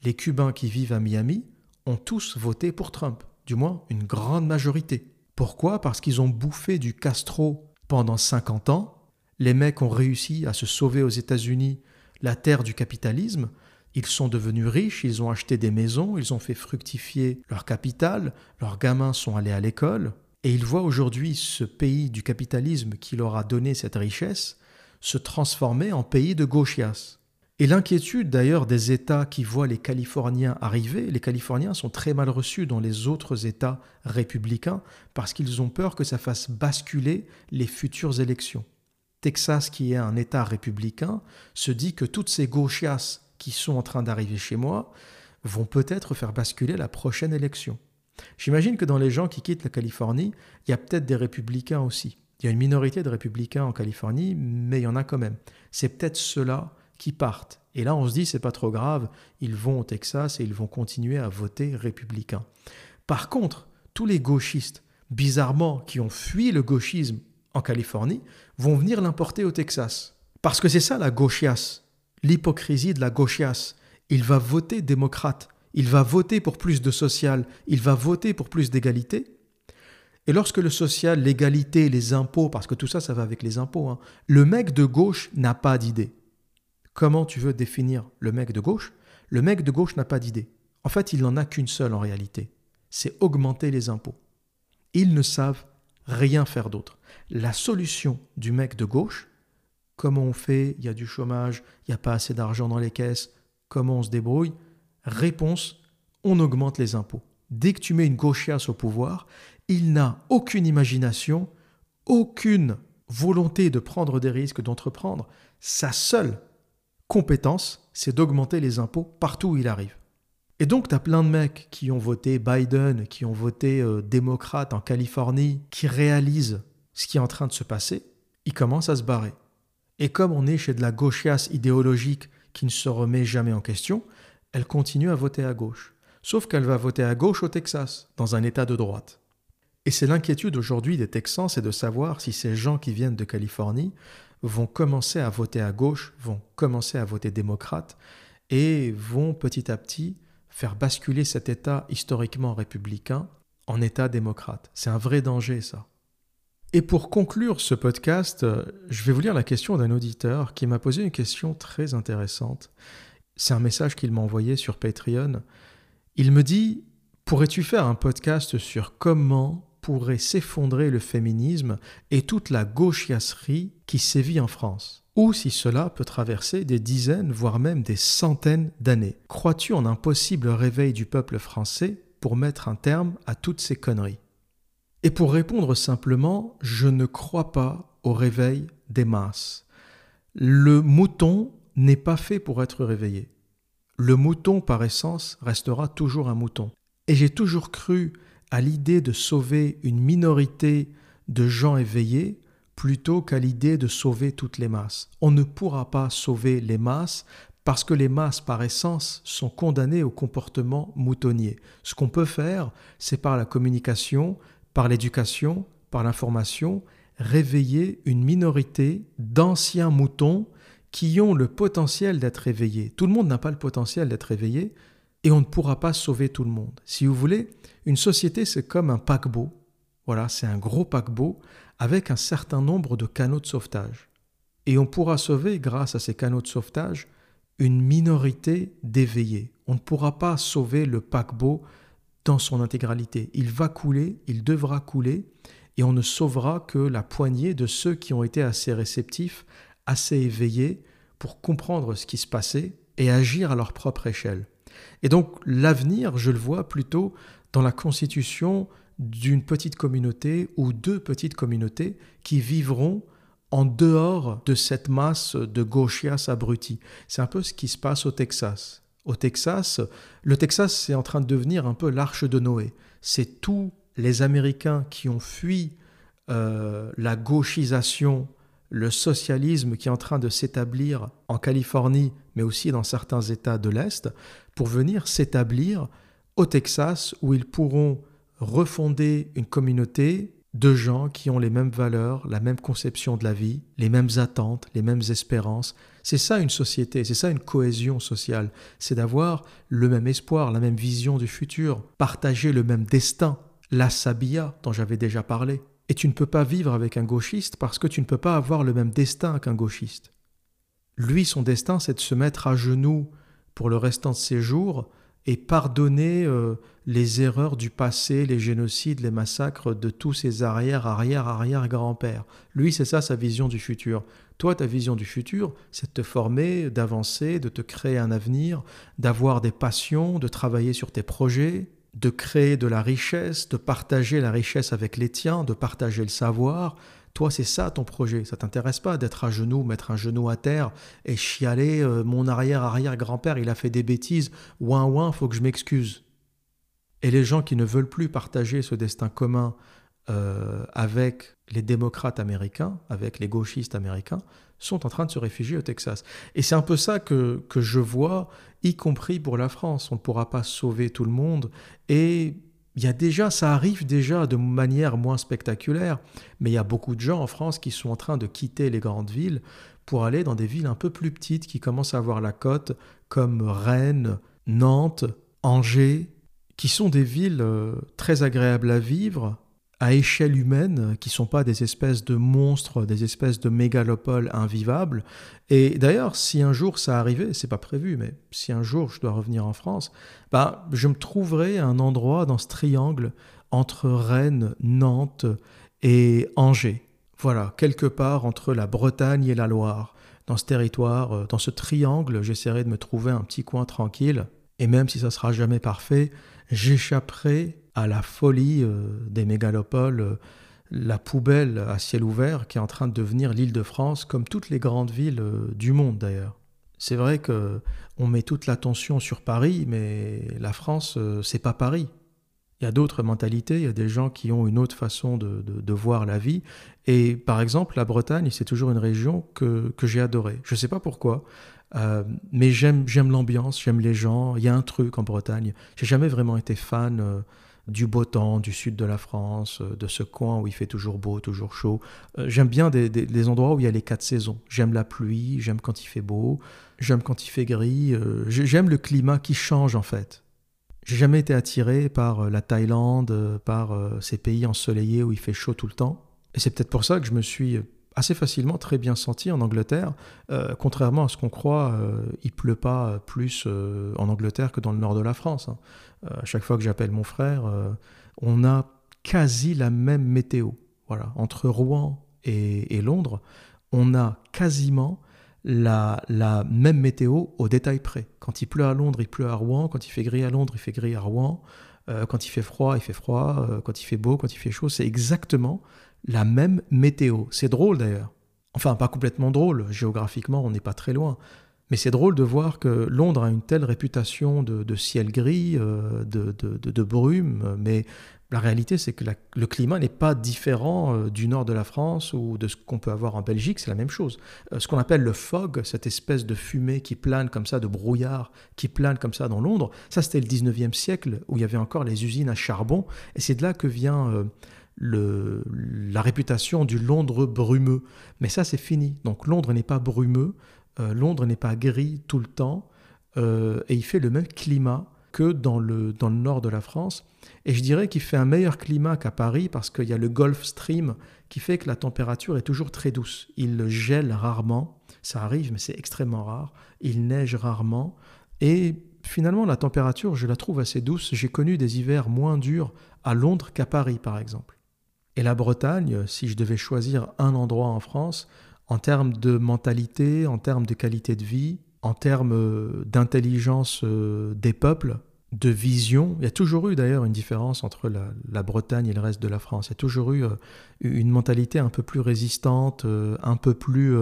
Les Cubains qui vivent à Miami ont tous voté pour Trump, du moins une grande majorité. Pourquoi? Parce qu'ils ont bouffé du Castro pendant 50 ans, les mecs ont réussi à se sauver aux États-Unis la terre du capitalisme, ils sont devenus riches, ils ont acheté des maisons, ils ont fait fructifier leur capital, leurs gamins sont allés à l'école, et il voit aujourd'hui ce pays du capitalisme qui leur a donné cette richesse se transformer en pays de gauchias. Et l'inquiétude d'ailleurs des États qui voient les Californiens arriver, les Californiens sont très mal reçus dans les autres États républicains parce qu'ils ont peur que ça fasse basculer les futures élections. Texas, qui est un État républicain, se dit que toutes ces gauchias qui sont en train d'arriver chez moi vont peut-être faire basculer la prochaine élection. J'imagine que dans les gens qui quittent la Californie, il y a peut-être des républicains aussi. Il y a une minorité de républicains en Californie, mais il y en a quand même. C'est peut-être ceux-là qui partent. Et là, on se dit, c'est pas trop grave, ils vont au Texas et ils vont continuer à voter républicain. Par contre, tous les gauchistes, bizarrement, qui ont fui le gauchisme en Californie, vont venir l'importer au Texas. Parce que c'est ça la gauchiasse, l'hypocrisie de la gauchiasse. Il va voter démocrate, il va voter pour plus de social, il va voter pour plus d'égalité, et lorsque le social, l'égalité, les impôts, parce que tout ça, ça va avec les impôts, hein, le mec de gauche n'a pas d'idée. Comment tu veux définir le mec de gauche? Le mec de gauche n'a pas d'idée. En fait, il n'en a qu'une seule en réalité. C'est augmenter les impôts. Ils ne savent rien faire d'autre. La solution du mec de gauche, comment on fait? Il y a du chômage, il n'y a pas assez d'argent dans les caisses, comment on se débrouille? Réponse, on augmente les impôts. Dès que tu mets une gauchiasse au pouvoir, il n'a aucune imagination, aucune volonté de prendre des risques, d'entreprendre. Sa seule compétence, c'est d'augmenter les impôts partout où il arrive. Et donc, tu as plein de mecs qui ont voté Biden, qui ont voté euh, démocrate en Californie, qui réalisent ce qui est en train de se passer, ils commencent à se barrer. Et comme on est chez de la gauchiasse idéologique qui ne se remet jamais en question, elle continue à voter à gauche. Sauf qu'elle va voter à gauche au Texas, dans un État de droite. Et c'est l'inquiétude aujourd'hui des Texans, c'est de savoir si ces gens qui viennent de Californie vont commencer à voter à gauche, vont commencer à voter démocrate, et vont petit à petit faire basculer cet État historiquement républicain en État démocrate. C'est un vrai danger, ça. Et pour conclure ce podcast, je vais vous lire la question d'un auditeur qui m'a posé une question très intéressante. C'est un message qu'il m'a envoyé sur Patreon. Il me dit Pourrais-tu faire un podcast sur comment pourrait s'effondrer le féminisme et toute la gauchiasserie qui sévit en France? Ou si cela peut traverser des dizaines, voire même des centaines d'années. Crois-tu en un possible réveil du peuple français pour mettre un terme à toutes ces conneries? Et pour répondre simplement, je ne crois pas au réveil des masses. Le mouton n'est pas fait pour être réveillé. Le mouton, par essence, restera toujours un mouton. Et j'ai toujours cru à l'idée de sauver une minorité de gens éveillés plutôt qu'à l'idée de sauver toutes les masses. On ne pourra pas sauver les masses parce que les masses, par essence, sont condamnées au comportement moutonnier. Ce qu'on peut faire, c'est par la communication, par l'éducation, par l'information, réveiller une minorité d'anciens moutons qui ont le potentiel d'être éveillés. Tout le monde n'a pas le potentiel d'être éveillé, et on ne pourra pas sauver tout le monde. Si vous voulez, une société, c'est comme un paquebot. Voilà, c'est un gros paquebot avec un certain nombre de canaux de sauvetage. Et on pourra sauver, grâce à ces canaux de sauvetage, une minorité d'éveillés. On ne pourra pas sauver le paquebot dans son intégralité. Il va couler, il devra couler, et on ne sauvera que la poignée de ceux qui ont été assez réceptifs, assez éveillés pour comprendre ce qui se passait et agir à leur propre échelle. Et donc l'avenir, je le vois plutôt dans la constitution d'une petite communauté ou deux petites communautés qui vivront en dehors de cette masse de gauchias abrutis. C'est un peu ce qui se passe au Texas. Au Texas, le Texas c'est en train de devenir un peu l'arche de Noé. C'est tous les Américains qui ont fui euh, la gauchisation, le socialisme qui est en train de s'établir en Californie, mais aussi dans certains États de l'Est, pour venir s'établir au Texas où ils pourront refonder une communauté de gens qui ont les mêmes valeurs, la même conception de la vie, les mêmes attentes, les mêmes espérances. C'est ça une société, c'est ça une cohésion sociale, c'est d'avoir le même espoir, la même vision du futur, partager le même destin, la sabia dont j'avais déjà parlé. Et tu ne peux pas vivre avec un gauchiste parce que tu ne peux pas avoir le même destin qu'un gauchiste. Lui, son destin, c'est de se mettre à genoux pour le restant de ses jours et pardonner euh, les erreurs du passé, les génocides, les massacres de tous ses arrière, arrière, arrière grands-pères. Lui, c'est ça sa vision du futur. Toi, ta vision du futur, c'est de te former, d'avancer, de te créer un avenir, d'avoir des passions, de travailler sur tes projets, de créer de la richesse, de partager la richesse avec les tiens, de partager le savoir, toi, c'est ça ton projet. Ça t'intéresse pas d'être à genoux, mettre un genou à terre et chialer euh, mon arrière-arrière-grand-père, il a fait des bêtises. Ouin ouin, faut que je m'excuse. Et les gens qui ne veulent plus partager ce destin commun euh, avec les démocrates américains, avec les gauchistes américains, sont en train de se réfugier au Texas. Et c'est un peu ça que, que je vois, y compris pour la France. On ne pourra pas sauver tout le monde. Et il y a déjà, ça arrive déjà de manière moins spectaculaire, mais il y a beaucoup de gens en France qui sont en train de quitter les grandes villes pour aller dans des villes un peu plus petites qui commencent à avoir la côte, comme Rennes, Nantes, Angers, qui sont des villes euh, très agréables à vivre, à échelle humaine, qui ne sont pas des espèces de monstres, des espèces de mégalopoles invivables. Et d'ailleurs, si un jour ça arrivait, c'est pas prévu, mais si un jour je dois revenir en France, bah, je me trouverai un endroit dans ce triangle entre Rennes, Nantes et Angers. Voilà, quelque part entre la Bretagne et la Loire. Dans ce territoire, euh, dans ce triangle, j'essaierai de me trouver un petit coin tranquille. Et même si ça sera jamais parfait, j'échapperai à la folie euh, des mégalopoles, euh, la poubelle à ciel ouvert qui est en train de devenir l'île de France, comme toutes les grandes villes euh, du monde d'ailleurs. C'est vrai que on met toute l'attention sur Paris, mais la France, c'est pas Paris. Il y a d'autres mentalités, il y a des gens qui ont une autre façon de, voir la vie. Et par exemple, la Bretagne, c'est toujours une région que, que j'ai adorée. Je ne sais pas pourquoi. Mais j'aime, j'aime l'ambiance, j'aime les gens. Il y a un truc en Bretagne. J'ai jamais vraiment été fan du beau temps, du sud de la France, euh, de ce coin où il fait toujours beau, toujours chaud. j'aime bien des, des, endroits où il y a les quatre saisons. J'aime la pluie, j'aime quand il fait beau, j'aime quand il fait gris. j'aime le climat qui change en fait. J'ai jamais été attiré par la Thaïlande, par ces pays ensoleillés où il fait chaud tout le temps. Et c'est peut-être pour ça que je me suis assez facilement très bien senti en Angleterre. Euh, contrairement à ce qu'on croit, euh, il pleut pas plus euh, en Angleterre que dans le nord de la France. Hein. à chaque fois que j'appelle mon frère, on a quasi la même météo. Voilà, entre Rouen et, Londres, on a quasiment la, la, même météo au détail près. Quand il pleut à Londres, il pleut à Rouen. Quand il fait gris à Londres, il fait gris à Rouen. quand il fait froid, il fait froid. quand il fait beau, quand il fait chaud, c'est exactement la même météo. C'est drôle d'ailleurs. Enfin, pas complètement drôle, géographiquement on n'est pas très loin. Mais c'est drôle de voir que Londres a une telle réputation de, ciel gris, euh, de, brume, mais la réalité c'est que le climat n'est pas différent euh, du nord de la France ou de ce qu'on peut avoir en Belgique, c'est la même chose. Euh, ce qu'on appelle le fog, cette espèce de fumée qui plane comme ça, de brouillard qui plane comme ça dans Londres, ça c'était le 19e siècle où il y avait encore les usines à charbon, et c'est de là que vient la réputation du Londres brumeux. Mais ça, c'est fini. Donc Londres n'est pas brumeux, euh, Londres n'est pas gris tout le temps, euh, et il fait le même climat que dans le, dans le nord de la France. Et je dirais qu'il fait un meilleur climat qu'à Paris parce qu'il y a le Gulf Stream qui fait que la température est toujours très douce. Il gèle rarement, ça arrive, mais c'est extrêmement rare. Il neige rarement. Et finalement, la température, je la trouve assez douce. J'ai connu des hivers moins durs à Londres qu'à Paris, par exemple. Et la Bretagne, si je devais choisir un endroit en France, en termes de mentalité, en termes de qualité de vie, en termes euh, d'intelligence euh, des peuples, de vision, il y a toujours eu d'ailleurs une différence entre la, Bretagne et le reste de la France. Il y a toujours eu euh, une mentalité un peu plus résistante, un peu plus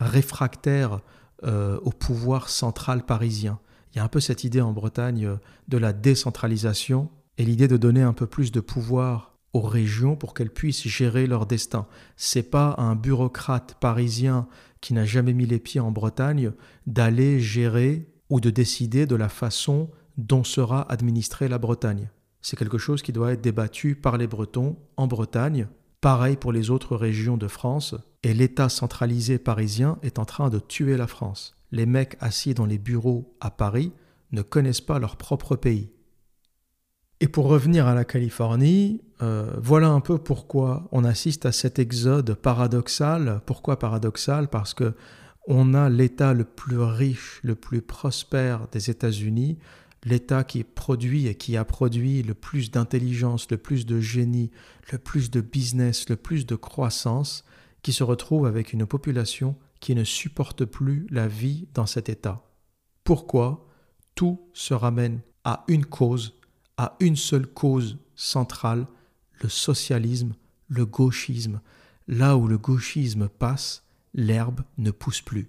réfractaire au pouvoir central parisien. Il y a un peu cette idée en Bretagne de la décentralisation et l'idée de donner un peu plus de pouvoir aux régions pour qu'elles puissent gérer leur destin. C'est pas un bureaucrate parisien qui n'a jamais mis les pieds en Bretagne d'aller gérer ou de décider de la façon dont sera administrée la Bretagne. C'est quelque chose qui doit être débattu par les Bretons en Bretagne, pareil pour les autres régions de France, et l'État centralisé parisien est en train de tuer la France. Les mecs assis dans les bureaux à Paris ne connaissent pas leur propre pays. Et pour revenir à la Californie, euh, voilà un peu pourquoi on assiste à cet exode paradoxal. Pourquoi paradoxal? Parce que on a l'État le plus riche, le plus prospère des États-Unis, l'État qui produit et qui a produit le plus d'intelligence, le plus de génie, le plus de business, le plus de croissance, qui se retrouve avec une population qui ne supporte plus la vie dans cet État. Pourquoi Tout se ramène à une cause à une seule cause centrale, le socialisme, le gauchisme. Là où le gauchisme passe, l'herbe ne pousse plus.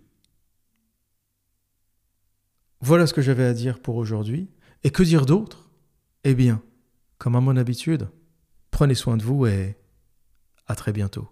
Voilà ce que j'avais à dire pour aujourd'hui. Et que dire d'autre? Eh bien, comme à mon habitude, prenez soin de vous et À très bientôt.